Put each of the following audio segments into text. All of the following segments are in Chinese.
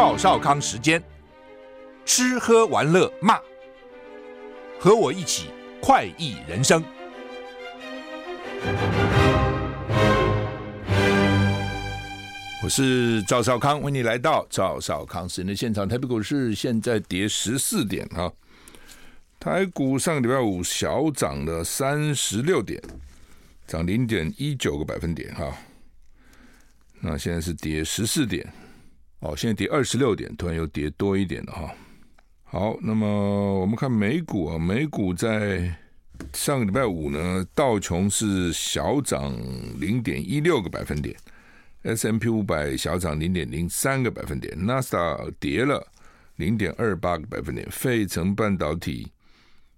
赵少康时间，吃喝玩乐骂，和我一起快意人生。我是赵少康，欢迎你来到赵少康时间的现场。台北股市现在跌十四点哈，台股上个礼拜五小涨了三十六点，涨零点一九个百分点哈。那现在是跌十四点。哦，现在跌二十六点，突然又跌多一点了哈。好，那么我们看美股啊，美股在上个礼拜五呢，道琼是小涨零点一六个百分点，S&P 五百小涨零点零三个百分点，纳斯达克跌了零点二八个百分点，费城半导体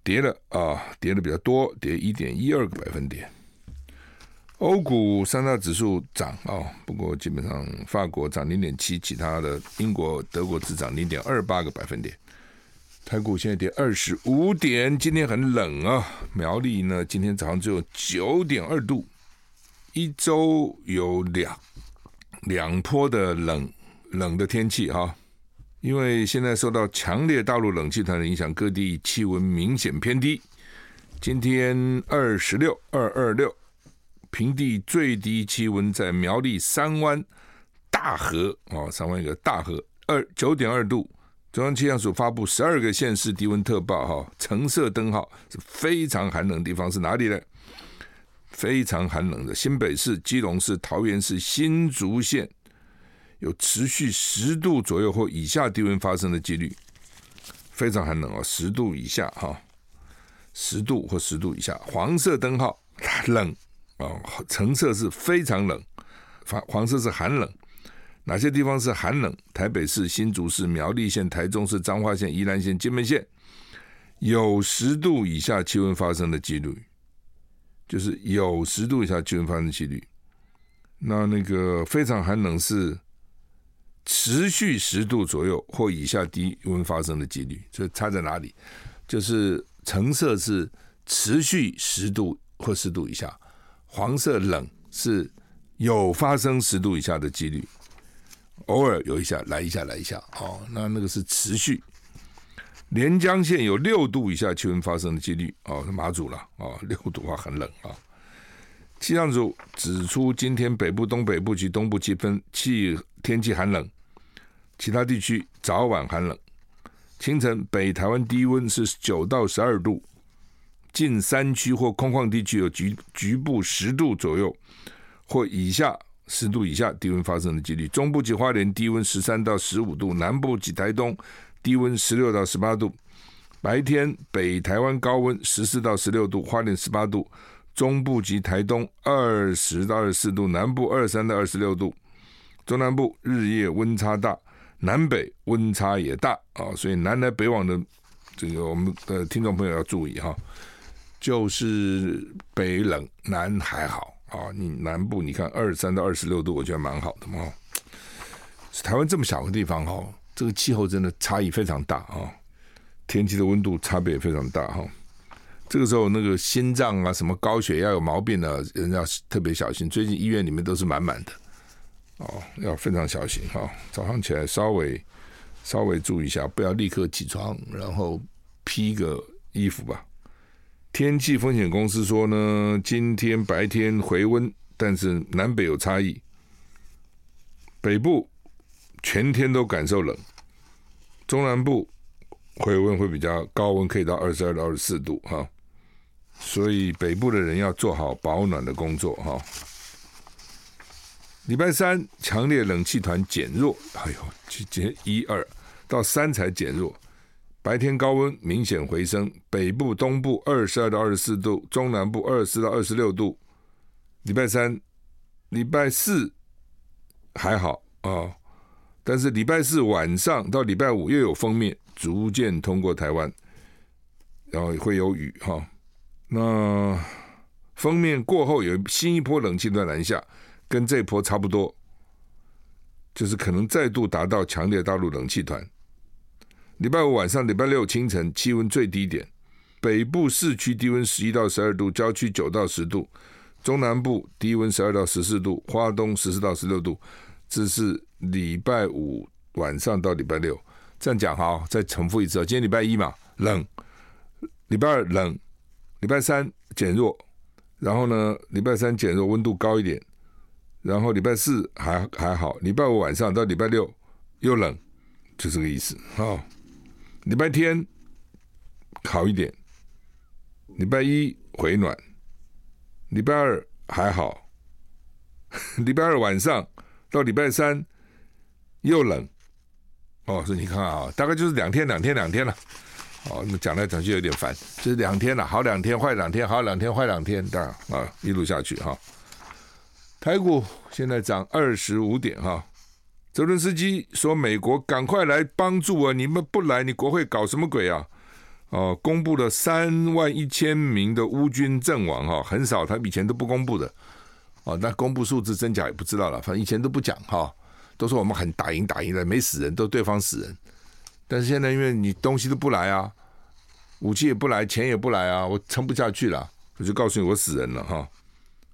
跌了啊，跌的比较多，跌一点一二个百分点。欧股三大指数涨啊、哦，不过基本上法国涨零点七，其他的英国、德国只涨零点二八个百分点。台股现在跌二十五点，今天很冷啊。苗栗呢，今天早上只有九点二度，一周有两两波的冷冷的天气哈、因为现在受到强烈大陆冷气团的影响，各地气温明显偏低。今天二十六二二六。平地最低气温在苗栗三湾大河哦，三湾一个大河二九点二度。中央气象署发布十二个县市低温特报哈，橙色灯号是非常寒冷的地方是哪里呢？非常寒冷的新北市、基隆市、桃园市、新竹县有持续十度左右或以下低温发生的几率，非常寒冷哦，十度以下哈，十度或十度以下。黄色灯号冷。哦，橙色是非常冷，黄黄色是寒冷。哪些地方是寒冷？台北市、新竹市、苗栗县、台中市、彰化县、宜兰县、金门县有十度以下气温发生的几率，就是有十度以下气温发生的几率。那那个非常寒冷是持续十度左右或以下低温发生的几率，这差在哪里？就是橙色是持续十度或十度以下。黄色冷是有发生十度以下的几率，偶尔有一下来一下来一下哦，那那个是持续。连江县有六度以下气温发生的几率哦，是马祖了哦，六度啊很冷啊。气象组指出，今天北部、东北部及东部气分气天气寒冷，其他地区早晚寒冷。清晨北台湾低温是九到十二度。近山区或空旷地区有局局部十度左右或以下十度以下低温发生的几率。中部及花莲低温十三到十五度，南部及台东低温十六到十八度。白天北台湾高温十四到十六度，花莲十八度，中部及台东二十到二十四度，南部二十三到二十六度。中南部日夜温差大，南北温差也大啊，所以南来北往的这个我们的听众朋友要注意哈。就是北冷，南还好啊。你南部你看二十三到二十六度，我觉得蛮好的嘛。台湾这么小的地方哈，这个气候真的差异非常大啊，天气的温度差别也非常大哈。这个时候那个心脏啊，什么高血压有毛病的人要特别小心。最近医院里面都是满满的哦，要非常小心哈。早上起来稍微稍微注意一下，不要立刻起床，然后披个衣服吧。天气风险公司说呢，今天白天回温，但是南北有差异。北部全天都感受冷，中南部回温会比较高温，可以到二十二到二十四度哈。所以北部的人要做好保暖的工作哈。礼拜三强烈冷气团减弱，哎呦，今天一二到三才减弱。白天高温明显回升，北部、东部二十二到二十四度，中南部二十四到二十六度。礼拜三、礼拜四还好啊、但是礼拜四晚上到礼拜五又有封面逐渐通过台湾，然后会有雨哈、那封面过后有新一波冷气团南下，跟这波差不多，就是可能再度达到强烈大陆冷气团。礼拜五晚上、礼拜六清晨气温最低点，北部市区低温十一到十二度，郊区九到十度，中南部低温十二到十四度，花东十四到十六度。这是礼拜五晚上到礼拜六，这样讲哈，再重复一次。今天礼拜一嘛，冷；礼拜二冷；礼拜三减弱，然后呢，礼拜三减弱，温度高一点，然后礼拜四还还好，礼拜五晚上到礼拜六又冷，就这个意思哈。礼拜天好一点，礼拜一回暖，礼拜二还好，礼拜二晚上到礼拜三又冷，哦，所以你看啊，大概就是两天两天两天了，哦，那么讲来讲去有点烦，就是两天了，好两天坏两天，好两天坏两天，这样啊，一路下去哈。台股现在涨二十五点哈。泽伦斯基说：“美国赶快来帮助啊！你们不来，你国会搞什么鬼啊？”哦，公布了三万一千名的乌军阵亡哈，很少，他以前都不公布的。哦，那公布数字真假也不知道了，反正以前都不讲哈，都说我们很打赢打赢的，没死人，都对方死人。但是现在因为你东西都不来啊，武器也不来，钱也不来啊，我撑不下去了，我就告诉你我死人了哈。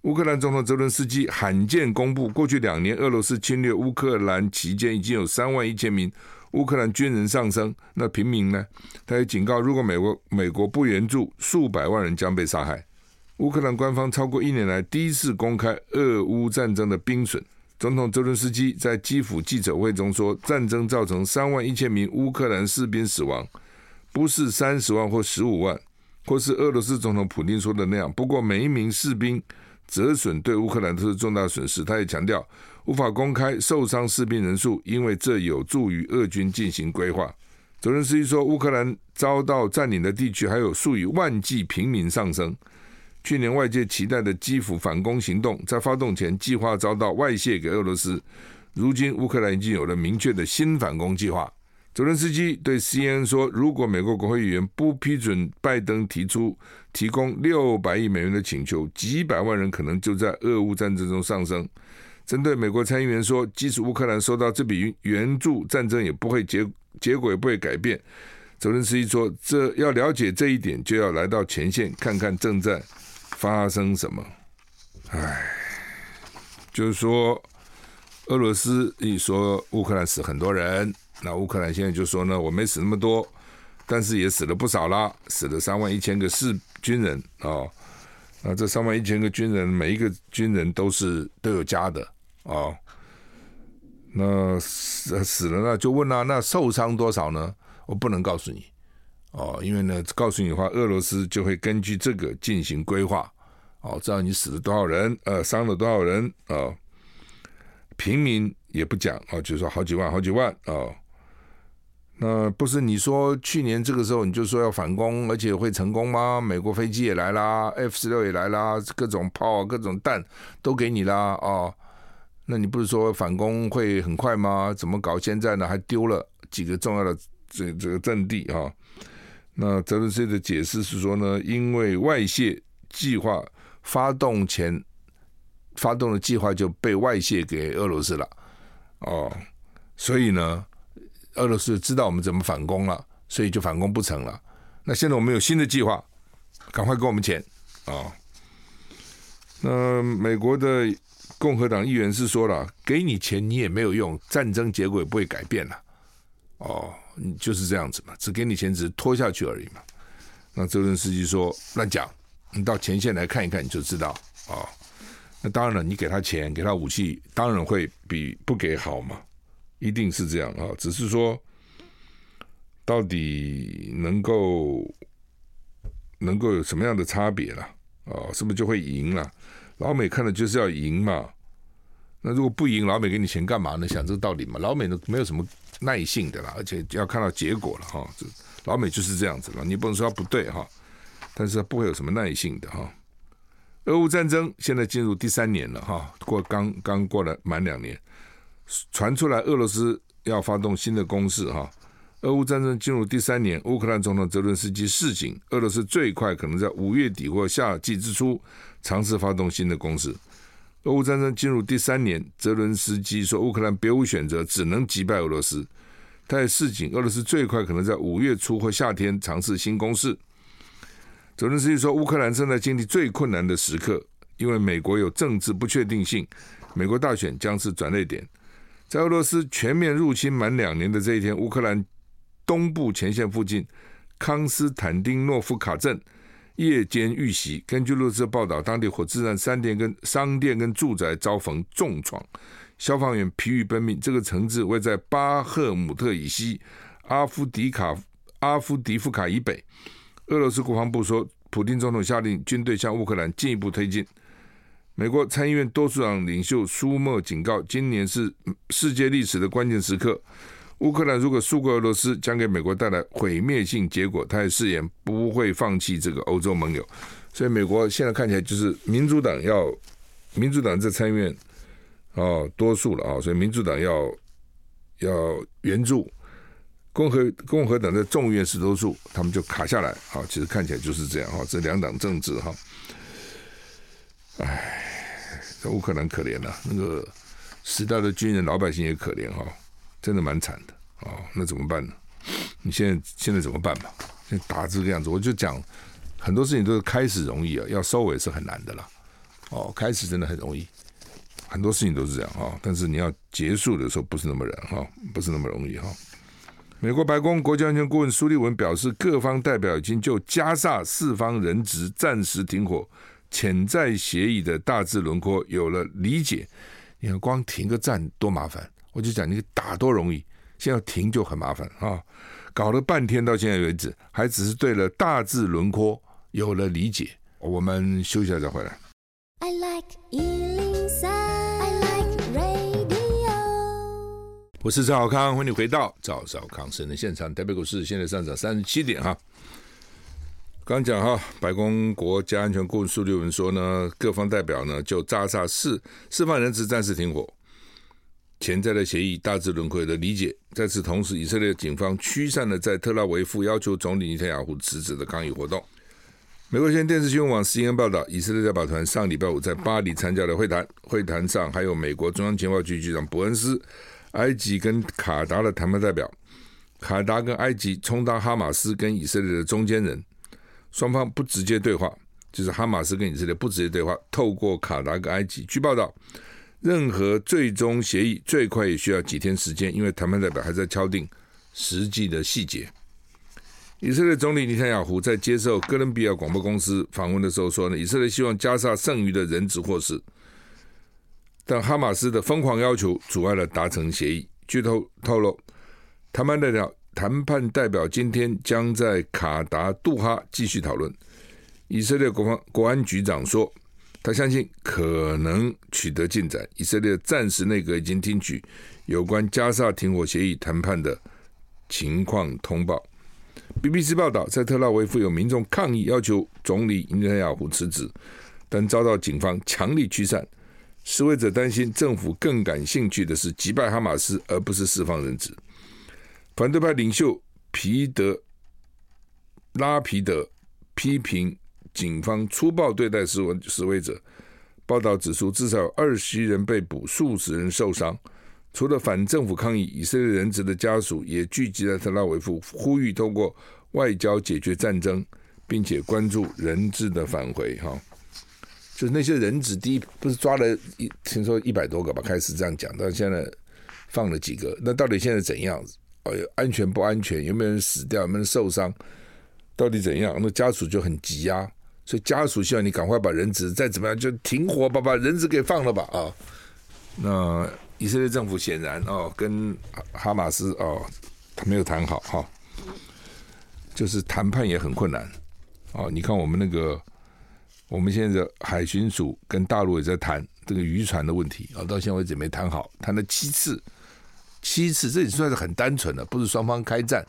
乌克兰总统泽伦斯基罕见公布，过去两年俄罗斯侵略乌克兰期间，已经有三万一千名乌克兰军人丧生。那平民呢？他也警告，如果美国美国不援助，数百万人将被杀害。乌克兰官方超过一年来第一次公开俄乌战争的兵损。总统泽伦斯基在基辅记者会中说，战争造成三万一千名乌克兰士兵死亡，不是三十万或十五万，或是俄罗斯总统普丁说的那样。不过每一名士兵。折损对乌克兰都是重大损失。他也强调，无法公开受伤士兵人数，因为这有助于俄军进行规划。泽伦斯基说，乌克兰遭到占领的地区还有数以万计平民丧生。去年外界期待的基辅反攻行动，在发动前计划遭到外泄给俄罗斯。如今乌克兰已经有了明确的新反攻计划。泽伦斯基对 CNN 说：“如果美国国会议员不批准拜登提出提供六百亿美元的请求，几百万人可能就在俄乌战争中丧生。”针对美国参议员说：“即使乌克兰收到这笔援助，战争也不会结结果也不会改变。”泽伦斯基说：“这要了解这一点，就要来到前线看看正在发生什么。”唉，就是说，俄罗斯一说乌克兰死很多人。那乌克兰现在就说呢，我没死那么多，但是也死了不少啦，死了三万一千个士军人啊、哦。那这三万一千个军人，每一个军人都是都有家的啊、哦。那死死了呢，就问啊，那受伤多少呢？我不能告诉你哦，因为呢，告诉你的话，俄罗斯就会根据这个进行规划哦，知道你死了多少人，呃，伤了多少人啊、哦。平民也不讲啊、哦，就说好几万，好几万啊。哦那不是你说去年这个时候你就说要反攻，而且会成功吗？美国飞机也来啦，F 十六也来啦，各种炮、各种弹都给你啦哦，那你不是说反攻会很快吗？怎么搞？现在呢还丢了几个重要的这这个阵地啊？那泽伦斯基的解释是说呢，因为外泄计划发动前发动的计划就被外泄给俄罗斯了哦，所以呢。俄罗斯知道我们怎么反攻了，所以就反攻不成了。那现在我们有新的计划，赶快给我们钱啊、哦！那美国的共和党议员是说了，给你钱你也没有用，战争结果也不会改变了。哦，你就是这样子嘛，只给你钱，只是拖下去而已嘛。那泽伦斯基说乱讲，你到前线来看一看你就知道啊、哦。那当然了，你给他钱，给他武器，当然会比不给好嘛。一定是这样啊，只是说，到底能够能够有什么样的差别了？哦，是不是就会赢了？老美看的就是要赢嘛。那如果不赢，老美给你钱干嘛呢？想这个道理嘛。老美都没有什么耐性的啦，而且要看到结果了哈。老美就是这样子了，你不能说他不对哈，但是他不会有什么耐性的哈。俄乌战争现在进入第三年了哈，过刚刚过了满两年，传出来俄罗斯要发动新的攻势哈。俄乌战争进入第三年，乌克兰总统泽伦斯基示警，俄罗斯最快可能在五月底或夏季之初尝试发动新的攻势。俄乌战争进入第三年，泽伦斯基说乌克兰别无选择，只能击败俄罗斯。他也示警，俄罗斯最快可能在五月初或夏天尝试新攻势。泽伦斯基说，乌克兰正在经历最困难的时刻，因为美国有政治不确定性，美国大选将是转捩点。在俄罗斯全面入侵满两年的这一天，乌克兰东部前线附近康斯坦丁诺夫卡镇。夜间遇袭，根据路透社报道，当地火车站、商店跟商店跟住宅遭逢重创，消防员疲于奔命。这个城市位在巴赫姆特以西，阿夫迪卡阿夫迪夫卡以北。俄罗斯国防部说，普京总统下令军队向乌克兰进一步推进。美国参议院多数党领袖舒默警告，今年是世界历史的关键时刻。乌克兰如果输过俄罗斯，将给美国带来毁灭性结果。他也誓言不会放弃这个欧洲盟友。所以，美国现在看起来就是民主党要，民主党在参议院哦多数了啊，所以民主党要要援助，共和共和党在众议院是多数，他们就卡下来。好，其实看起来就是这样哈，这两党政治哈。哎，这乌克兰可怜了，那个时代的军人，老百姓也可怜哈。真的蛮惨的哦，那怎么办呢？你现在现在怎么办吧？现在打这个样子，我就讲很多事情都是开始容易啊，要收尾是很难的啦。哦，开始真的很容易，很多事情都是这样哈。但是你要结束的时候不是那么难哈，不是那么容易哈。美国白宫国家安全顾问苏利文表示，各方代表已经就加萨四方人质暂时停火潜在协议的大致轮廓有了理解。你看，光停个站多麻烦。我就讲，你打多容易，现在要停就很麻烦啊！搞了半天，到现在为止，还只是对了大致轮廓有了理解。我们休息一下再回来。I like 103, I like radio。我是赵少康，欢迎你回到赵少康生的现场。台北股市现在上涨三十七点哈。刚讲哈，白宫国家安全顾问苏利文说呢，各方代表呢就扎萨释释放人质暂时停火。潜在的协议大致轮廓的理解。在此同时，以色列警方驱散了在特拉维夫要求总理尼坦雅胡辞职的抗议活动。美国现电视新闻网 CNN 报道，以色列代表团上礼拜五在巴黎参加了会谈，会谈上还有美国中央情报局局长伯恩斯、埃及跟卡达的谈判代表。卡达跟埃及充当哈马斯跟以色列的中间人，双方不直接对话，就是哈马斯跟以色列不直接对话，透过卡达跟埃及。据报道。任何最终协议最快也需要几天时间，因为谈判代表还在敲定实际的细节。以色列总理尼坦雅胡在接受哥伦比亚广播公司访问的时候说呢，以色列希望加萨剩余的人质获释，但哈马斯的疯狂要求阻碍了达成协议。据透透露，谈判代表谈判代表今天将在卡达杜哈继续讨论。以色列国防国安局长说。他相信可能取得进展。以色列暂时内阁已经听取有关加萨停火协议谈判的情况通报。BBC 报道，在特拉维夫有民众抗议，要求总理内塔尼亚胡辞职，但遭到警方强力驱散。示威者担心政府更感兴趣的是击败哈马斯，而不是释放人质。反对派领袖皮德拉皮德批评。警方粗暴对待示威示威者。报道指出，至少有二十一人被捕，数十人受伤。除了反政府抗议，以色列人质的家属也聚集在特拉维夫，呼吁通过外交解决战争，并且关注人质的返回。哈，就是那些人质，第一不是抓了一，听说一百多个吧？开始这样讲，到现在放了几个？那到底现在怎样？哦，安全不安全？有没有人死掉？有没有人受伤？到底怎样？那家属就很急呀。所以家属希望你赶快把人质再怎么样就停火吧，把人质给放了吧啊！那以色列政府显然哦跟哈马斯哦他没有谈好哈，就是谈判也很困难哦。你看我们那个我们现在的海巡署跟大陆也在谈这个渔船的问题啊，到现在为止没谈好，谈了七次，七次这也算是很单纯的，不是双方开战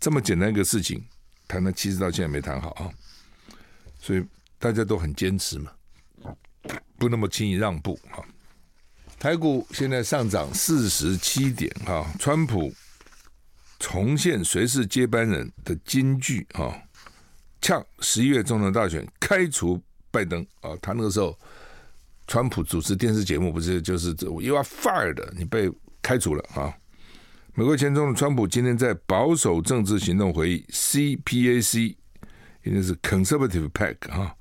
这么简单一个事情，谈了七次到现在没谈好啊，所以大家都很坚持嘛，不那么轻易让步啊。台股现在上涨四十七点哈，川普重现谁是接班人的金句啊，呛十一月总统大选开除拜登啊，他那个时候。川普主持电视节目不是就是 “You are fired”，你被开除了啊！美国前总统川普今天在保守政治行动会议 （CPAC），也就是 Conservative PAC 啊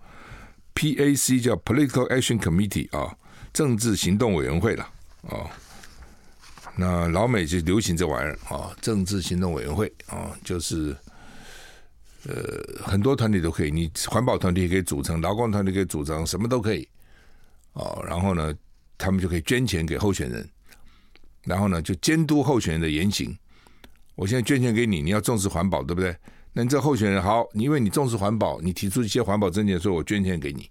，PAC 叫 Political Action Committee 啊，政治行动委员会了啊。那老美就流行这玩意儿啊，政治行动委员会啊，就是呃很多团体都可以，你环保团体也可以组成，劳工团体可以组成，什么都可以。哦，然后呢，他们就可以捐钱给候选人，然后呢，就监督候选人的言行。我现在捐钱给你，你要重视环保，对不对？那你这候选人好，因为你重视环保，你提出一些环保政见，所以我捐钱给你。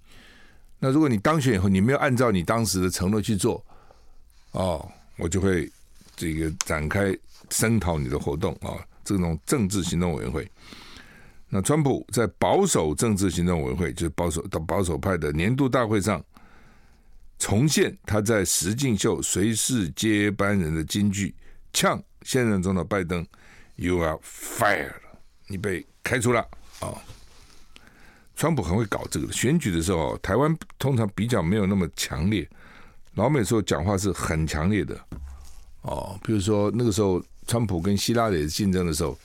那如果你当选以后，你没有按照你当时的承诺去做，哦，我就会这个展开声讨你的活动啊，这种政治行动委员会。那川普在保守政治行动委员会，就是保守到保守派的年度大会上。重现他在实境秀《谁是接班人》的金句，呛现任总统拜登：“You are fired，你被开除了。”啊，川普很会搞这个。选举的时候，台湾通常比较没有那么强烈，老美说讲话是很强烈的。哦，比如说那个时候，川普跟希拉里竞争的时候，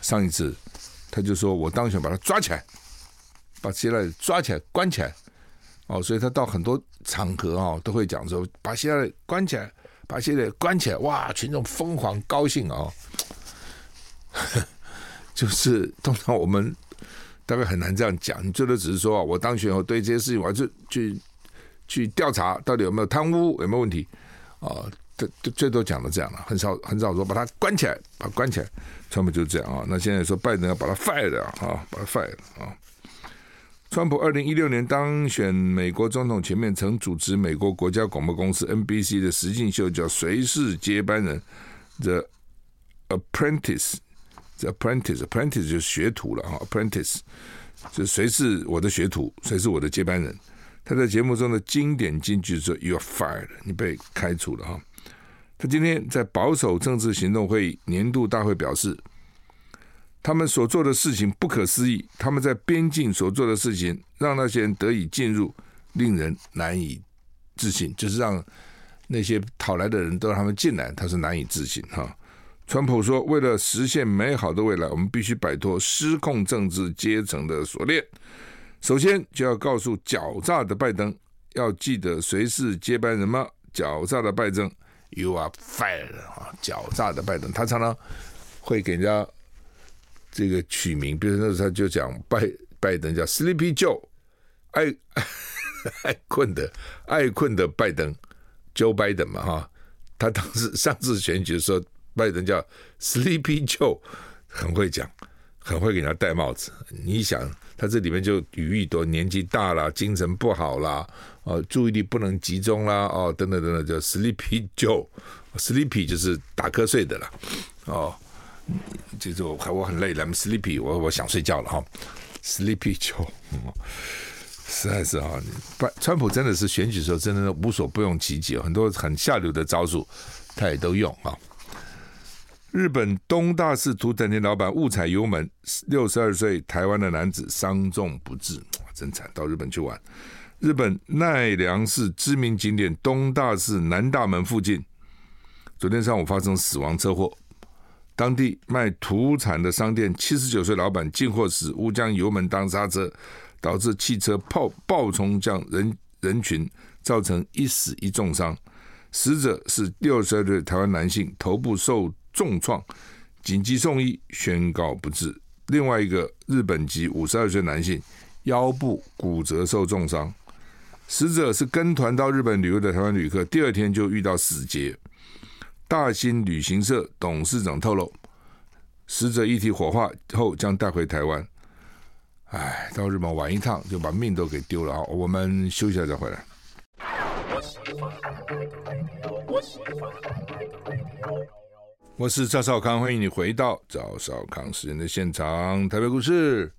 上一次他就说：“我当选，把他抓起来，把希拉里抓起来，关起来。”哦，所以他到很多场合啊，都会讲说，把希拉里关起来，把希拉里关起来，哇，群众疯狂高兴啊！就是通常我们大概很难这样讲，你最多只是说，我当选后对这些事情，我要去去去调查到底有没有贪污，有没有问题啊？最最多讲到这样了，很少很少说把他关起来，把他关起来，川普就是这样啊。那现在说拜登要把他 fire 掉啊，把他 fire 啊。川普二零一六年当选美国总统前面，曾主持美国国家广播公司 NBC 的实境秀，叫《谁是接班人》The Apprentice。The Apprentice，Apprentice 就是学徒了哈，Apprentice 就谁是我的学徒，谁是我的接班人。他在节目中的经典金句说：“You are fired，你被开除了哈。”他今天在保守政治行动会议年度大会表示。他们所做的事情不可思议，他们在边境所做的事情让那些人得以进入，令人难以置信。就是让那些讨来的人都让他们进来，他是难以置信哈。川普说：“为了实现美好的未来，我们必须摆脱失控政治阶层的锁链。首先，就要告诉狡诈的拜登，要记得谁是接班人吗？狡诈的拜登，You are fired 啊！狡诈的拜登，他常常会给人家。”这个取名，比如那时候他就讲拜拜登叫 Sleepy Joe，爱 爱困的爱困的拜登，Joe Biden 嘛哈，他当时 上次选举的时候，拜登叫 Sleepy Joe，很会讲，很会给人家戴帽子。你想，他这里面就语义多，年纪大了，精神不好啦，哦，注意力不能集中啦，哦，等等等等，叫 Sleepy Joe，Sleepy 就是打瞌睡的了，哦。就是我我很累了 sleepy，我我想睡觉了哈，sleepy Joe，实在是哈，拜川普真的是选举的时候真的无所不用其极，很多很下流的招数他也都用啊。日本东大寺土产店老板误踩油门，六十二岁台湾的男子伤重不治，真惨，到日本去玩。日本奈良市知名景点东大寺南大门附近，昨天上午发生死亡车祸。当地卖土产的商店，七十九岁老板进货时误将油门当刹车，导致汽车爆爆冲向人人群，造成一死一重伤。死者是六十二岁台湾男性，头部受重创，紧急送医，宣告不治。另外一个日本籍五十二岁男性，腰部骨折受重伤。死者是跟团到日本旅游的台湾旅客，第二天就遇到死劫。大新旅行社董事长透露，死者遗体火化后将带回台湾。哎，到日本玩一趟就把命都给丢了啊！我们休息一下再回来。我是赵少康，欢迎你回到赵少康时间的现场。台北股市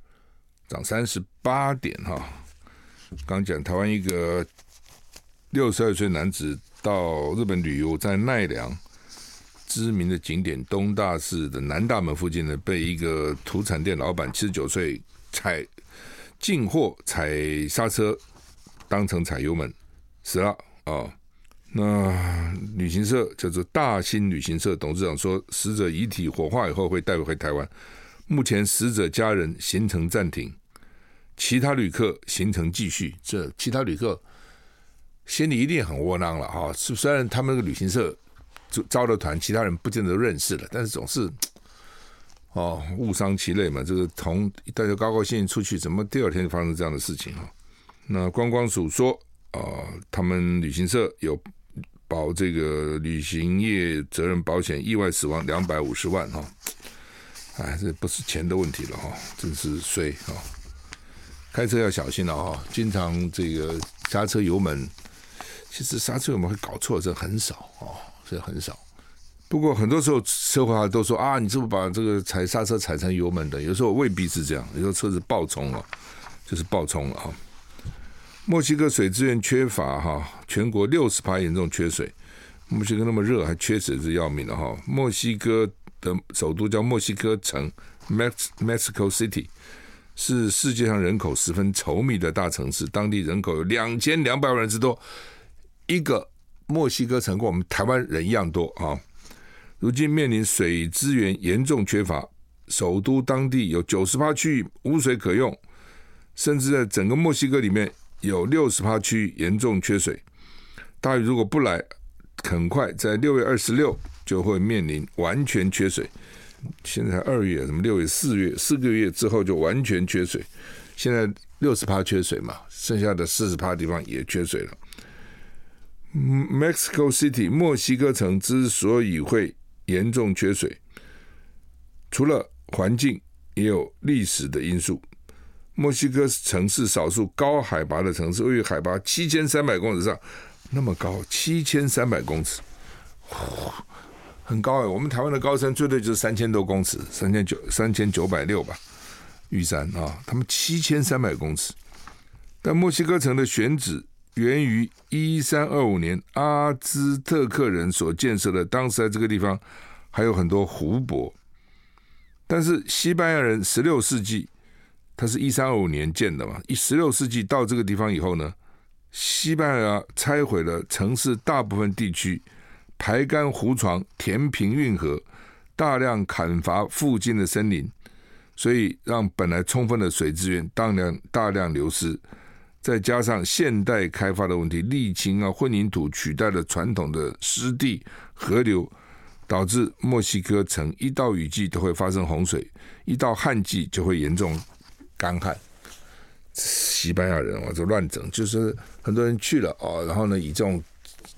涨三十八点哈。刚讲台湾一个六十二岁男子到日本旅游，在奈良知名的景点东大寺的南大门附近呢，被一个土产店老板七十九岁踩进货踩刹车，当成踩油门死了啊。哦那旅行社叫做大兴旅行社董事长说，死者遗体火化以后会带回台湾。目前死者家人行程暂停，其他旅客行程继续。这其他旅客心里一定很窝囊了哈。虽然他们那个旅行社招了团，其他人不见得认识了，但是总是 哦，误伤其类嘛。这个同大家高高兴兴出去，怎么第二天发生这样的事情哈？那观光署说啊、他们旅行社有。保这个旅行业责任保险，意外死亡两百五十万哈，哎，这不是钱的问题了哈，真是衰哈。开车要小心了哈，经常这个刹车油门，其实刹车油门会搞错，这很少哦，所以很少。不过很多时候车祸都说啊，你是不是把这个踩刹车踩成油门的？有时候未必是这样，有时候车子爆冲了，就是爆冲了哈。墨西哥水资源缺乏哈，全国六十趴严重缺水。墨西哥那么热，还缺水是要命的哈。墨西哥的首都叫墨西哥城 （Mexico City），是世界上人口十分稠密的大城市，当地人口有两千两百万人之多。一个墨西哥城跟我们台湾人一样多啊。如今面临水资源严重缺乏，首都当地有九十趴区域无水可用，甚至在整个墨西哥里面。有六十趴区域严重缺水，大雨如果不来，很快在六月二十六就会面临完全缺水。现在二月，什么六月、四月，四个月之后就完全缺水。现在六十趴缺水嘛，剩下的四十趴地方也缺水了。Mexico City 墨西哥城之所以会严重缺水，除了环境，也有历史的因素。墨西哥城市少数高海拔的城市，位于海拔七千三百公尺上，那么高，七千三百公尺，很高哎。我们台湾的高山最多就是三千多公尺，三千九三千九百六吧，玉山啊，他们七千三百公尺。但墨西哥城的选址源于一三二五年阿兹特克人所建设的，当时在这个地方还有很多湖泊，但是西班牙人十六世纪。它是一三二五年建的嘛？一十六世纪到这个地方以后呢，西班牙拆毁了城市大部分地区，排干湖床，填平运河，大量砍伐附近的森林，所以让本来充分的水资源大量大量流失。再加上现代开发的问题，沥青啊、混凝土取代了传统的湿地河流，导致墨西哥城一到雨季都会发生洪水，一到旱季就会严重。干旱，西班牙人啊，就乱整，就是很多人去了啊，然后呢，以这种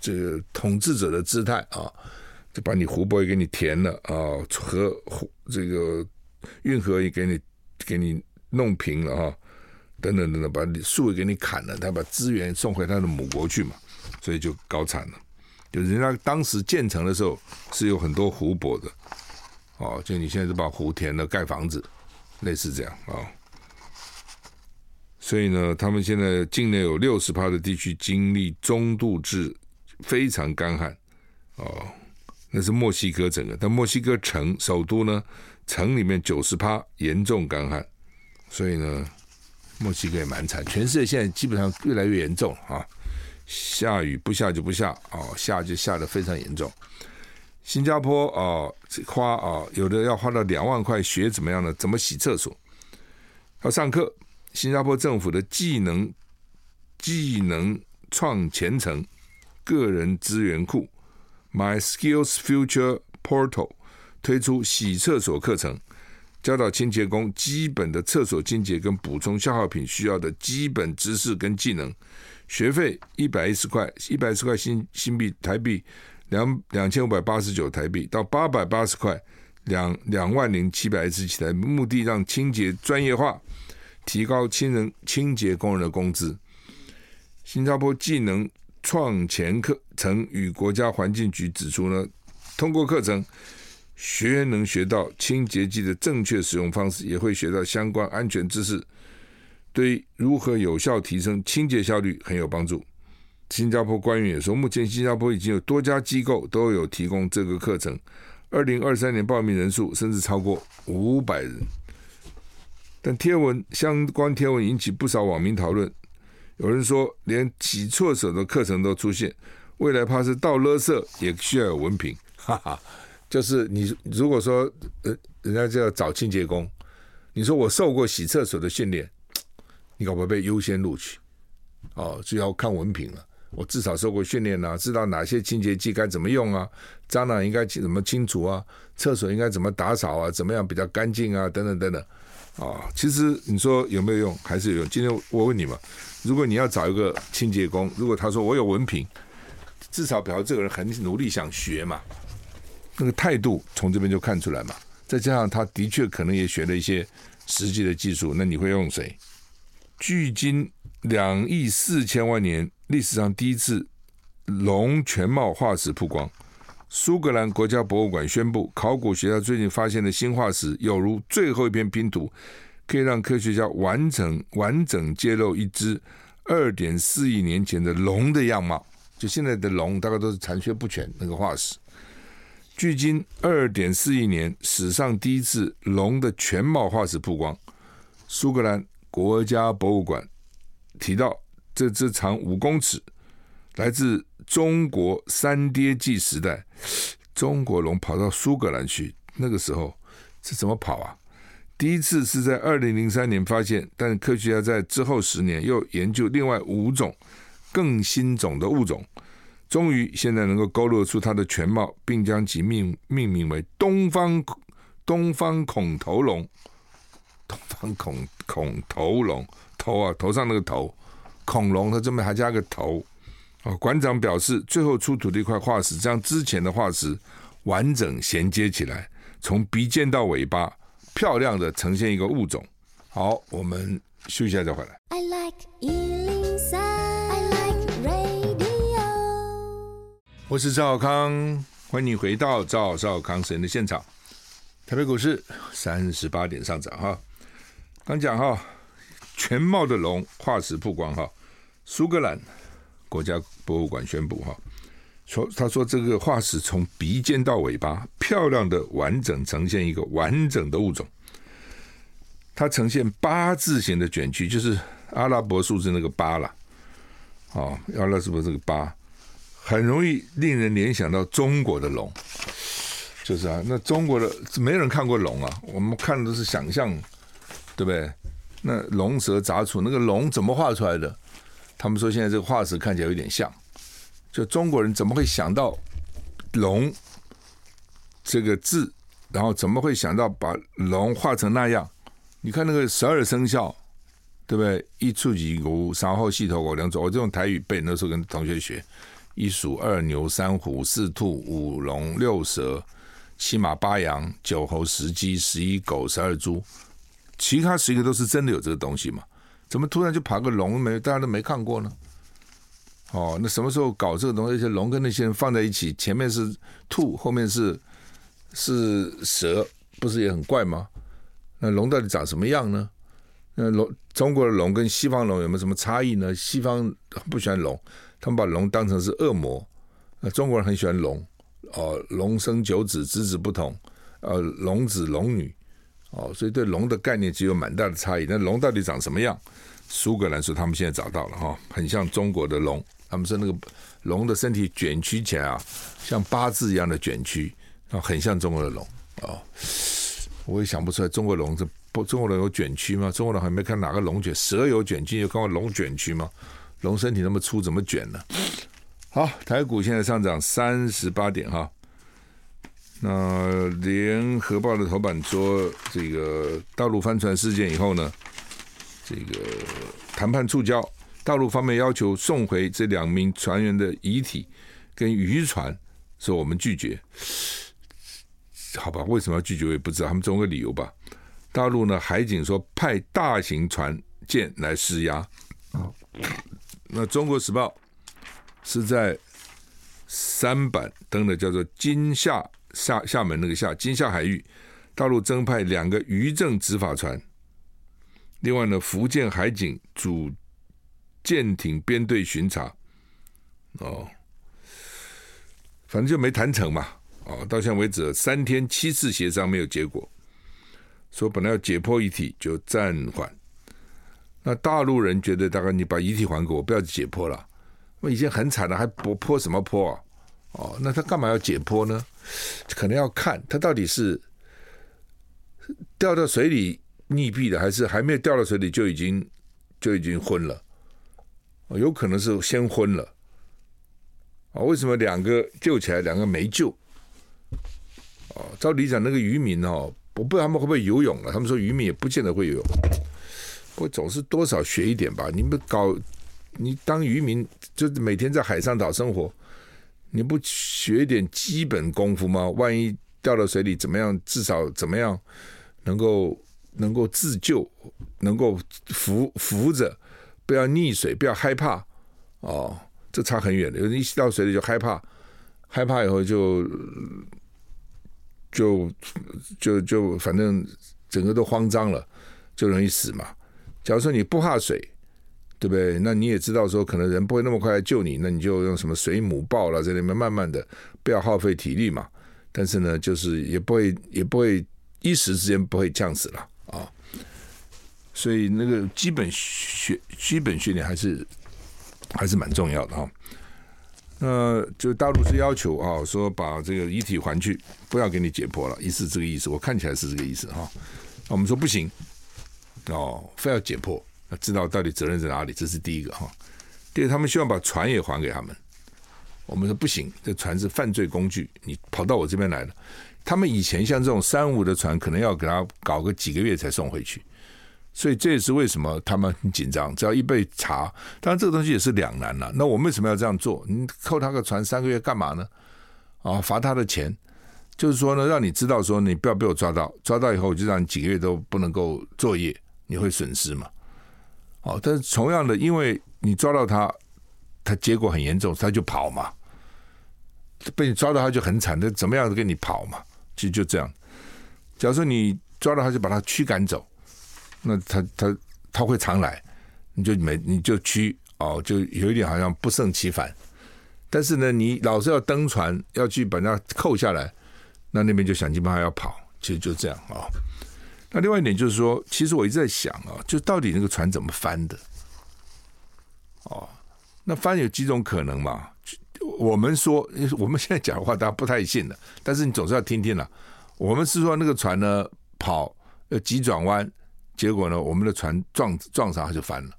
这个统治者的姿态啊，就把你湖泊也给你填了啊，河湖这个运河也给你给你弄平了啊，等等等等，把树给你砍了，他把资源送回他的母国去嘛，所以就搞惨了。就人家当时建成的时候是有很多湖泊的，哦，就你现在就把湖填了盖房子，类似这样啊。所以呢，他们现在境内有六十趴的地区经历中度至非常干旱，哦，那是墨西哥整个，但墨西哥城首都呢，城里面九十趴严重干旱，所以呢，墨西哥也蛮惨。全世界现在基本上越来越严重啊，下雨不下就不下，哦，下就下得非常严重。新加坡哦，花哦，有的要花到两万块学怎么样呢？怎么洗厕所？要上课。新加坡政府的技能技能创前程个人资源库 My Skills Future Portal 推出洗厕所课程，教导清洁工基本的厕所清洁跟补充消耗品需要的基本知识跟技能。学费一百一十块，一百一十块新新币台币两两千五百八十九台币到八百八十块两两万零七百一十七台，目的让清洁专业化。提高清人清洁工人的工资。新加坡技能创前课程与国家环境局指出呢，通过课程，学员能学到清洁剂的正确使用方式，也会学到相关安全知识，对如何有效提升清洁效率很有帮助。新加坡官员也说，目前新加坡已经有多家机构都有提供这个课程，二零二三年报名人数甚至超过五百人。但贴文相关贴文引起不少网民讨论，有人说连洗错手的课程都出现，未来怕是倒垃圾也需要有文凭，哈哈。就是你如果说呃，人家就要找清洁工，你说我受过洗厕所的训练，你可不可以被优先录取？哦，就要看文凭了。我至少受过训练啊，知道哪些清洁剂该怎么用啊，蟑螂应该怎么清除啊，厕所应该怎么打扫啊，怎么样比较干净啊，等等等等。啊、其实你说有没有用，还是有用。今天我问你嘛，如果你要找一个清洁工，如果他说我有文凭，至少表示这个人很努力想学嘛，那个态度从这边就看出来嘛。再加上他的确可能也学了一些实际的技术，那你会用谁？距今两亿四千万年，历史上第一次龙全貌化石曝光。苏格兰国家博物馆宣布，考古学家最近发现的新化石，有如最后一片拼图，可以让科学家完整完整揭露一只二点四亿年前的龙的样貌。就现在的龙，大概都是残缺不全那个化石。距今二点四亿年，史上第一次龙的全貌化石曝光。苏格兰国家博物馆提到，这只长五公尺，来自。中国三叠纪时代，中国龙跑到苏格兰去，那个时候是怎么跑啊？第一次是在二零零三年发现，但科学家在之后十年又研究另外五种更新种的物种，终于现在能够勾勒出它的全貌，并将其命命名为东方东方孔头龙。东方孔孔头龙头啊，头上那个头，恐龙它这边还加个头。哦馆长表示，最后出土的一块化石将之前的化石完整衔接起来，从鼻尖到尾巴，漂亮的呈现一个物种。好，我们休息一下再回来。I like 我是赵少康，欢迎你回到赵少康时间的现场。台北股市三十八点上涨哈，刚讲哈，全貌的龙化石曝光哈，苏格兰。国家博物馆宣布：“哈，说他说这个化石从鼻尖到尾巴，漂亮的完整呈现一个完整的物种。它呈现八字形的卷曲，就是阿拉伯数字那个八了。哦，阿拉伯数字这个八，很容易令人联想到中国的龙。就是啊，那中国的没人看过龙啊，我们看的都是想象，对不对？那龙蛇杂处，那个龙怎么画出来的？”他们说现在这个化石看起来有点像，就中国人怎么会想到“龙”这个字，然后怎么会想到把龙画成那样？你看那个十二生肖，对不对？一蹴几鼓，三后细头我，两走。我这种台语背，那时候跟同学学：一鼠、二牛、三虎、四兔、五龙、六蛇、七马、八羊、九猴、十鸡、十一狗、十二猪，其他十一个都是真的有这个东西嘛？怎么突然就爬个龙没？大家都没看过呢。哦，那什么时候搞这个东西？而且龙跟那些人放在一起，前面是兔，后面是是蛇，不是也很怪吗？那龙到底长什么样呢？那龙中国的龙跟西方龙有没有什么差异呢？西方不喜欢龙，他们把龙当成是恶魔。那中国人很喜欢龙，哦，龙生九子，子子不同，呃，龙子龙女。哦，所以对龙的概念只有蛮大的差异。那龙到底长什么样？苏格兰说他们现在找到了哈，很像中国的龙。他们说那个龙的身体卷曲起来啊，像八字一样的卷曲，啊，很像中国的龙。哦，我也想不出来中国龙这不中国龙有卷曲吗？中国人还没看哪个龙卷，蛇有卷曲，有看过龙卷曲吗？龙身体那么粗，怎么卷呢？好，台股现在上涨三十八点哈。那联合报的头版说，这个大陆帆船事件以后呢，这个谈判触礁，大陆方面要求送回这两名船员的遗体跟渔船，说我们拒绝。好吧，为什么要拒绝我也不知道，他们总有个理由吧。大陆呢，海警说派大型船舰来施压啊。那中国时报是在三板登的叫做金厦厦厦门那个厦金厦海域，大陆增派两个渔政执法船。另外呢，福建海警组舰艇编队巡查，哦，反正就没谈成嘛，哦，到现在为止三天七次协商没有结果，说本来要解剖遗体就暂缓。那大陆人觉得大概你把遗体还给我，不要解剖了，那已经很惨了，还剖剖什么剖啊？哦，那他干嘛要解剖呢？可能要看他到底是掉到水里。溺毙的还是还没有掉到水里就已经就已经昏了，有可能是先昏了啊？为什么两个救起来，两个没救？哦，照理讲那个渔民哦，我不知道他们会不会游泳了。他们说渔民也不见得会游泳，不总是多少学一点吧。你们搞你当渔民，就每天在海上岛生活，你不学一点基本功夫吗？万一掉到水里怎么样？至少怎么样能够？能够自救，能够浮浮着，不要溺水，不要害怕，哦，这差很远的。有人一到水里就害怕，害怕以后就就就就反正整个都慌张了，就容易死嘛。假如说你不怕水，对不对？那你也知道说可能人不会那么快来救你，那你就用什么水母抱了在里面慢慢的，不要耗费体力嘛。但是呢，就是也不会也不会一时之间不会呛死了。啊，所以那个基本学基本训练还是还是蛮重要的哈。那就大陆是要求啊，说把这个遗体还去，不要给你解剖了，意思这个意思，我看起来是这个意思哈。我们说不行哦，非要解剖，知道到底责任在哪里，这是第一个哈。第二，他们希望把船也还给他们，我们说不行，这船是犯罪工具，你跑到我这边来了。他们以前像这种三无的船，可能要给他搞个几个月才送回去，所以这也是为什么他们很紧张。只要一被查，当然这个东西也是两难了。那我为什么要这样做？你扣他个船三个月干嘛呢？啊，罚他的钱，就是说呢，让你知道说你不要被我抓到，抓到以后我就让你几个月都不能够作业，你会损失嘛？哦，但是同样的，因为你抓到他，他结果很严重，他就跑嘛，被你抓到他就很惨，那怎么样都跟你跑嘛？其实就这样，假如说你抓到他，就把他驱赶走，那他他他会常来，你就没你就驱哦，就有一点好像不胜其烦。但是呢，你老是要登船，要去把他扣下来，那那边就想尽办法要跑。其实就这样啊、哦。那另外一点就是说，其实我一直在想啊、就到底那个船怎么翻的？哦，那翻有几种可能嘛？我们说，我们现在讲的话，大家不太信的。但是你总是要听听了。我们是说，那个船呢跑呃急转弯，结果呢，我们的船撞撞上它就翻了。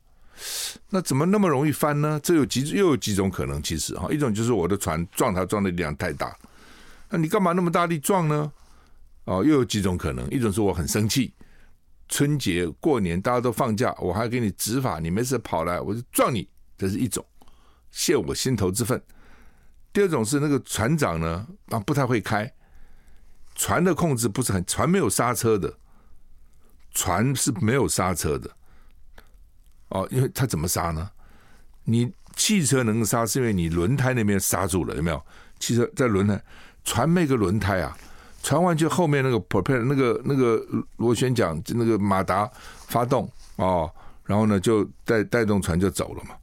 那怎么那么容易翻呢？这有几又有几种可能，其实哈，一种就是我的船撞它撞的力量太大。那你干嘛那么大力撞呢？哦，又有几种可能，一种是我很生气，春节过年大家都放假，我还给你执法，你没事跑来我就撞你，这是一种泄我心头之愤。第二种是那个船长呢，啊，不太会开船的控制不是很，船没有刹车的，船是没有刹车的，哦，因为他怎么刹呢？你汽车能刹，是因为你轮胎那边刹住了，有没有？汽车在轮胎，船没个轮胎啊，船完就后面那个 propeller 那个那个螺旋桨，那个马达发动哦，然后呢就带带动船就走了嘛，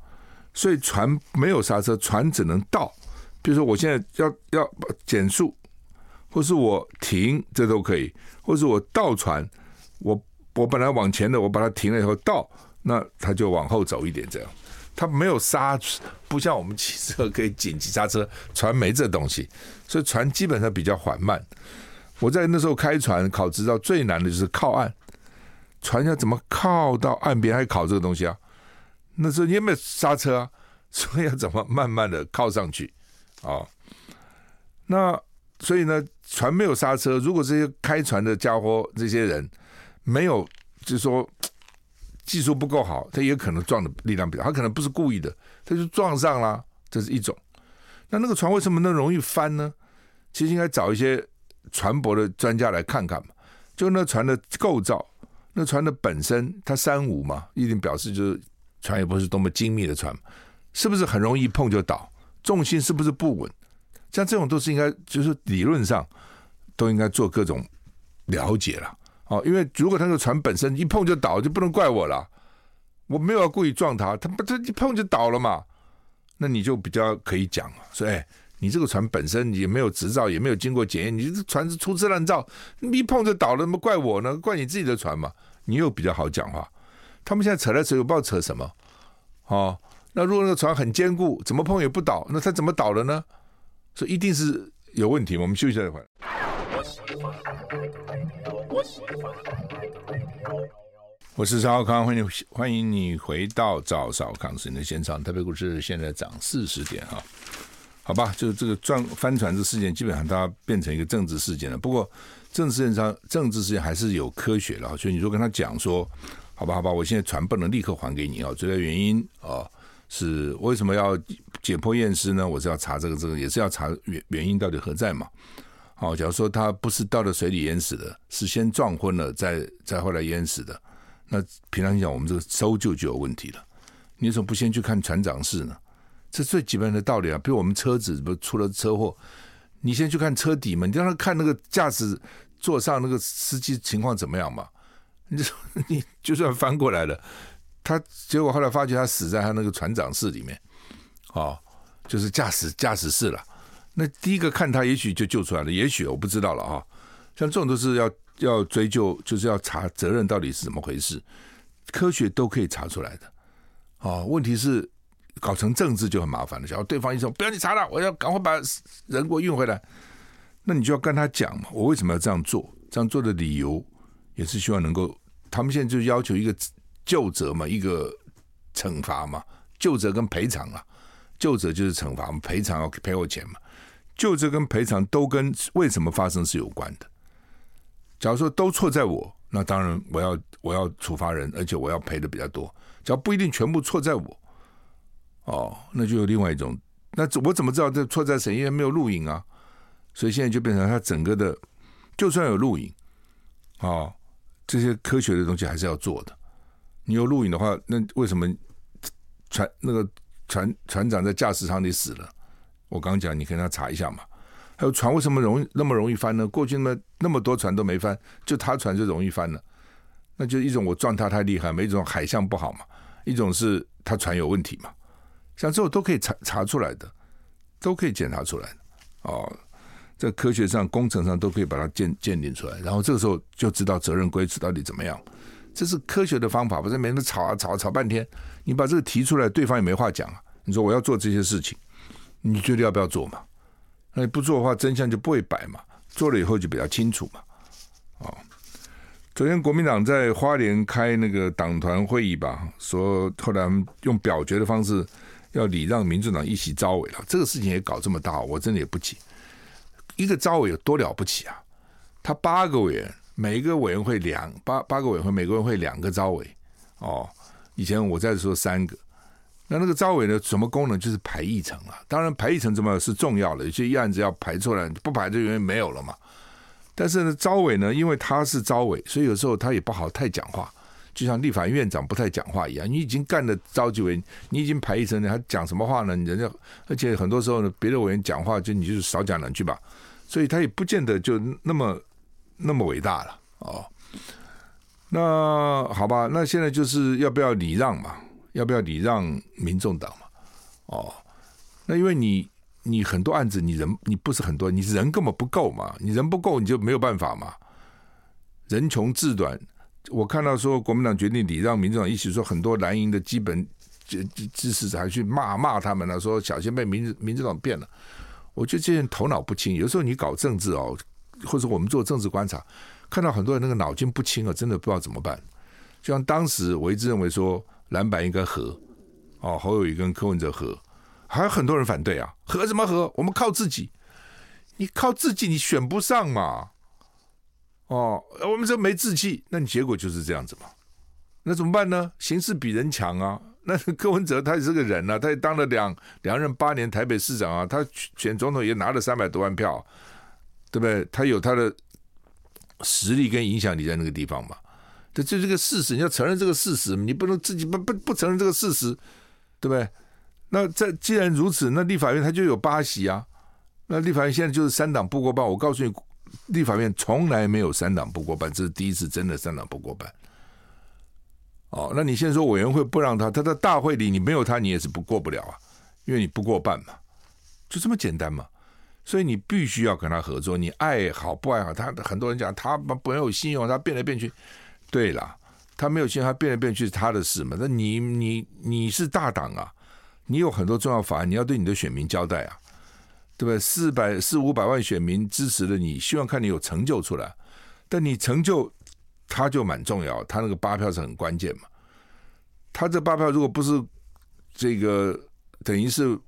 所以船没有刹车，船只能倒。比如说，我现在要要减速，或是我停，这都可以；或是我倒船，我我本来往前的，我把它停了以后倒，那它就往后走一点，这样。它没有刹，不像我们汽车可以紧急刹车，船没这东西，所以船基本上比较缓慢。我在那时候开船考执照最难的就是靠岸，船要怎么靠到岸边，还考这个东西啊？那时候你有没有刹车啊？所以要怎么慢慢的靠上去？啊、哦，那所以呢，船没有刹车。如果这些开船的家伙，这些人没有，就是说技术不够好，他也可能撞的力量比较，他可能不是故意的，他就撞上了，这是一种。那那个船为什么那容易翻呢？其实应该找一些船舶的专家来看看嘛。就那船的构造，那船的本身，它三五嘛，一定表示就是船也不是多么精密的船，是不是很容易碰就倒？重心是不是不稳？像这种都是应该，就是理论上都应该做各种了解了。哦，因为如果他那个船本身一碰就倒，就不能怪我了。我没有要故意撞他，他不他一碰就倒了嘛。那你就比较可以讲了，说哎，你这个船本身也没有执照，也没有经过检验，你这船是粗制滥造，一碰就倒了，怎么怪我呢？怪你自己的船嘛。你又比较好讲话。他们现在扯来扯去，不知道扯什么。哦，那如果那个船很坚固，怎么碰也不倒，那它怎么倒了呢？所以一定是有问题。我们休息一下再回来。我是赵少康，欢迎欢迎你回到赵少康时间的现场。特别股市现在涨四十点哈，好吧，就是这个转翻船这事件，基本上它变成一个政治事件了。不过政治事件上，政治事件还是有科学的，所以你说跟他讲说，好吧，好吧，我现在船不能立刻还给你啊，主要原因啊是为什么要解剖验尸呢？我是要查这个这个，也是要查原原因到底何在嘛。好，假如说他不是到了水里淹死的，是先撞昏了，再再后来淹死的。那平常讲，我们这个搜救就有问题了。你为什么不先去看船长室呢？这最基本的道理啊。比如我们车子不出了车祸，你先去看车底嘛，你让他看那个驾驶座上那个司机情况怎么样嘛。你 你就算翻过来了，他结果后来发觉他死在他那个船长室里面，哦，就是驾驶驾驶室了。那第一个看他，也许就救出来了，也许我不知道了啊。像这种都是要。要追究，就是要查责任到底是怎么回事，科学都可以查出来的。哦，问题是搞成政治就很麻烦了。假如对方一说不要你查了，我要赶快把人给我运回来，那你就要跟他讲嘛，我为什么要这样做？这样做的理由也是希望能够，他们现在就要求一个究责嘛，一个惩罚嘛，究责跟赔偿啊，究责就是惩罚，赔偿要赔我钱嘛，究责跟赔偿都跟为什么发生是有关的。假如说都错在我，那当然我要我要处罚人，而且我要赔的比较多。只要不一定全部错在我，哦，那就有另外一种。那我怎么知道这错在谁？因为没有录影啊，所以现在就变成他整个的，就算有录影，哦，这些科学的东西还是要做的。你有录影的话，那为什么船那个船船长在驾驶舱里死了？我刚讲，你跟他查一下嘛。还有船为什么容易那么容易翻呢？过去那么那么多船都没翻，就他船就容易翻了。那就一种我撞他太厉害，一种海象不好嘛，一种是他船有问题嘛。像这种都可以查查出来的，都可以检查出来的。哦，在科学上、工程上都可以把它鉴鉴定出来。然后这个时候就知道责任归属到底怎么样。这是科学的方法，不是每天吵啊吵啊吵半天。你把这个提出来，对方也没话讲啊。你说我要做这些事情，你觉得要不要做嘛？那你不做的话，真相就不会摆嘛。做了以后就比较清楚嘛。哦，昨天国民党在花莲开那个党团会议吧，说后来用表决的方式要礼让民主党一席召委了。这个事情也搞这么大，我真的也不解。一个招委有多了不起啊？他八个委员，每一个委员会两八八个委员会，每个委员会两个招委。哦，以前我在说三个。那那个招委呢？什么功能？就是排议程啊。当然排议程怎么是重要的，有些议案子要排出来，不排就因为没有了嘛。但是呢，招委呢，因为他是招委，所以有时候他也不好太讲话，就像立法院院长不太讲话一样。你已经干了召集委，你已经排议程，你还讲什么话呢？人家而且很多时候呢，别的委员讲话就你就少讲两句吧。所以他也不见得就那么那么伟大了哦。那好吧，那现在就是要不要礼让嘛？要不要礼让民众党嘛？哦，那因为你你很多案子你人你不是很多，你人根本不够嘛，你人不够你就没有办法嘛。人穷志短，我看到说国民党决定礼让民众党一起，说很多蓝营的基本支支持者还去骂骂他们了，说小心被民民主党骗了。我觉得这些人头脑不清，有时候你搞政治哦，或者我们做政治观察，看到很多人那个脑筋不清啊，真的不知道怎么办。就像当时我一直认为说。蓝白应该和，哦，侯友宜跟柯文哲和，还有很多人反对啊，和什么和？我们靠自己，你靠自己你选不上嘛，哦，我们这没志气，那你结果就是这样子嘛，那怎么办呢？形势比人强啊，那柯文哲他也是个人啊，他也当了两两任八年台北市长啊，他选总统也拿了三百多万票，对不对？他有他的实力跟影响力在那个地方嘛。这就是个事实，你要承认这个事实，你不能自己不不不承认这个事实，对不对？那这既然如此，那立法院他就有八席啊。那立法院现在就是三党不过半。我告诉你，立法院从来没有三党不过半，这是第一次真的三党不过半。哦，那你现在说委员会不让他，他在大会里你没有他，你也是不过不了啊，因为你不过半嘛，就这么简单嘛。所以你必须要跟他合作，你爱好不爱好，他很多人讲他没有信用，他变来变去。对了，他没有信用，他变来变去是他的事嘛。那你你你是大党啊，你有很多重要法案，你要对你的选民交代啊，对不对？四百四五百万选民支持了你，希望看你有成就出来。但你成就他就蛮重要，他那个八票是很关键嘛。他这八票如果不是这个，等于是。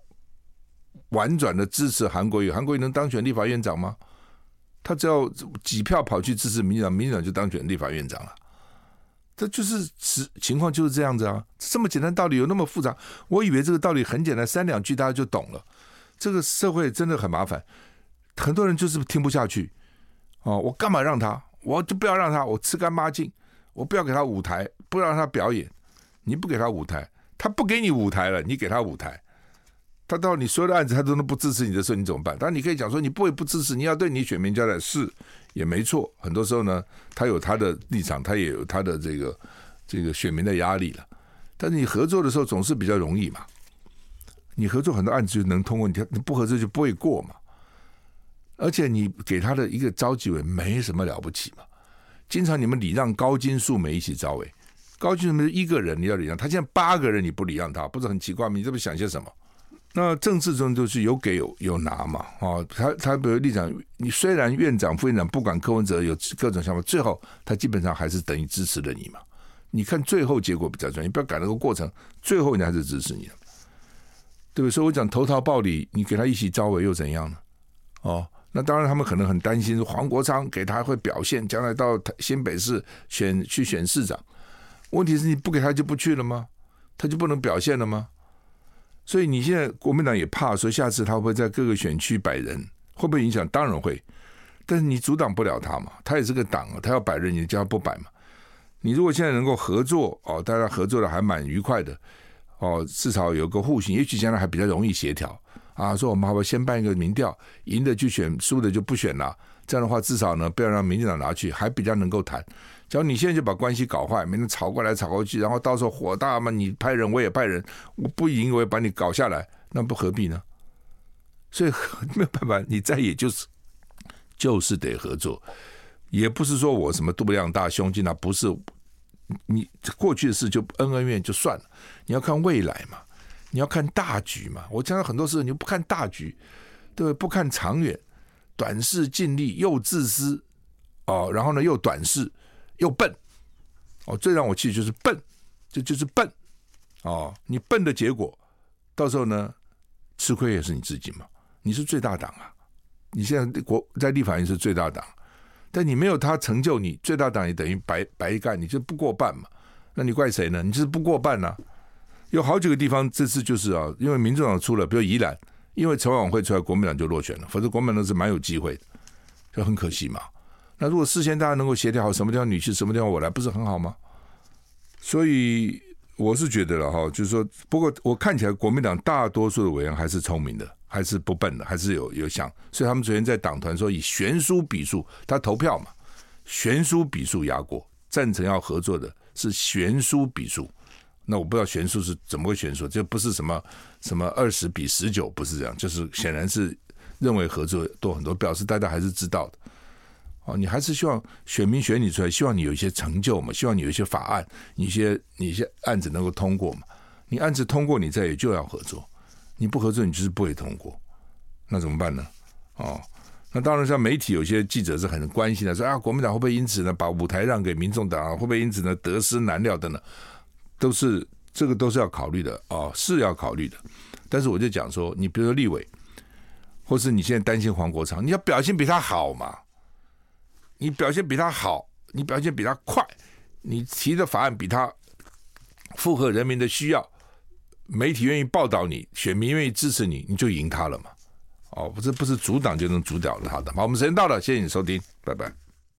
婉转的支持韩国瑜，韩国瑜能当选立法院长吗？他只要几票跑去支持民进党，民进党就当选立法院长了。这就是情况就是这样子啊，这么简单道理有那么复杂？我以为这个道理很简单，三两句大家就懂了。这个社会真的很麻烦，很多人就是听不下去。哦，我干嘛让他？我就不要让他，我吃干抹净，我不要给他舞台，不让他表演。你不给他舞台，他不给你舞台了，你给他舞台。他到你所有的案子，他都能不支持你的时候，你怎么办？当然你可以讲说，你不会不支持，你要对你选民交代，是也没错。很多时候呢，他有他的立场，他也有他的这个这个选民的压力了。但是你合作的时候总是比较容易嘛，你合作很多案子就能通过，你你不合作就不会过嘛。而且你给他的一个召集委没什么了不起嘛。经常你们礼让高金素梅一起召委，高金素梅一个人你要礼让，他现在八个人你不礼让他，不是很奇怪吗？你这不想些什么？那政治中就是有给有有拿嘛，啊，他他比如立场，你虽然院长副院长不管柯文哲有各种想法，最后他基本上还是等于支持了你嘛。你看最后结果比较重要，你不要改那个过程，最后人家还是支持你的，对不对？所以我讲投桃报李，你给他一起招委又怎样呢？哦，那当然他们可能很担心黄国昌给他会表现，将来到新北市选去选市长，问题是你不给他就不去了吗？他就不能表现了吗？所以你现在国民党也怕说下次他会不会在各个选区摆人，会不会影响？当然会，但是你阻挡不了他嘛，他也是个党啊，他要摆人，你叫他不摆嘛。你如果现在能够合作哦，大家合作的还蛮愉快的哦，至少有个互信，也许将来还比较容易协调啊。说我们好不好先办一个民调，赢的就选，输的就不选了。这样的话，至少呢不要让民进党拿去，还比较能够谈。假如你现在就把关系搞坏，每天吵过来吵过去，然后到时候火大嘛，你派人我也派人，我不赢我也把你搞下来，那不何必呢？所以没有办法，你再也就是就是得合作，也不是说我什么度量大胸襟啊，不是你过去的事就恩恩怨怨就算了，你要看未来嘛，你要看大局嘛。我讲了很多事，你不看大局，对，不看长远，短视近利又自私哦，然后呢又短视。又笨，哦，最让我气的就是笨，这就，就是笨，哦，你笨的结果，到时候呢，吃亏也是你自己嘛。你是最大党啊，你现在国在立法院是最大党，但你没有他成就你，最大党也等于白白干，你就不过半嘛。那你怪谁呢？你就是不过半呐、啊。有好几个地方这次就是啊，因为民众党出了，比如宜兰，因为陈琬惠出来，国民党就落选了，否则国民党是蛮有机会的，就很可惜嘛。那如果事先大家能够协调好，什么地方你去，什么地方我来，不是很好吗？所以我是觉得了哈，就是说，不过我看起来国民党大多数的委员还是聪明的，还是不笨的，还是有有想，所以他们昨天在党团说以悬殊比数，他投票嘛，悬殊比数压过，赞成要合作的是悬殊比数。那我不知道悬殊是怎么个悬殊，这不是什么什么二十比十九，不是这样，就是显然是认为合作多很多，表示大家还是知道的。哦，你还是希望选民选你出来，希望你有一些成就嘛，希望你有一些法案，你一些你一些案子能够通过嘛。你案子通过，你再也就要合作，你不合作，你就是不会通过。那怎么办呢？哦，那当然像媒体有些记者是很关心的，说啊，国民党会不会因此呢把舞台让给民众党啊？会不会因此呢得失难料等等？都是这个都是要考虑的哦，是要考虑的。但是我就讲说，你比如说立委，或是你现在担心黄国昌，你要表现比他好嘛。你表现比他好，你表现比他快，你提的法案比他符合人民的需要，媒体愿意报道你，选民愿意支持你，你就赢他了嘛。哦，不是不是阻挡就能阻挡他的。好，我们时间到了，谢谢你收听，拜拜。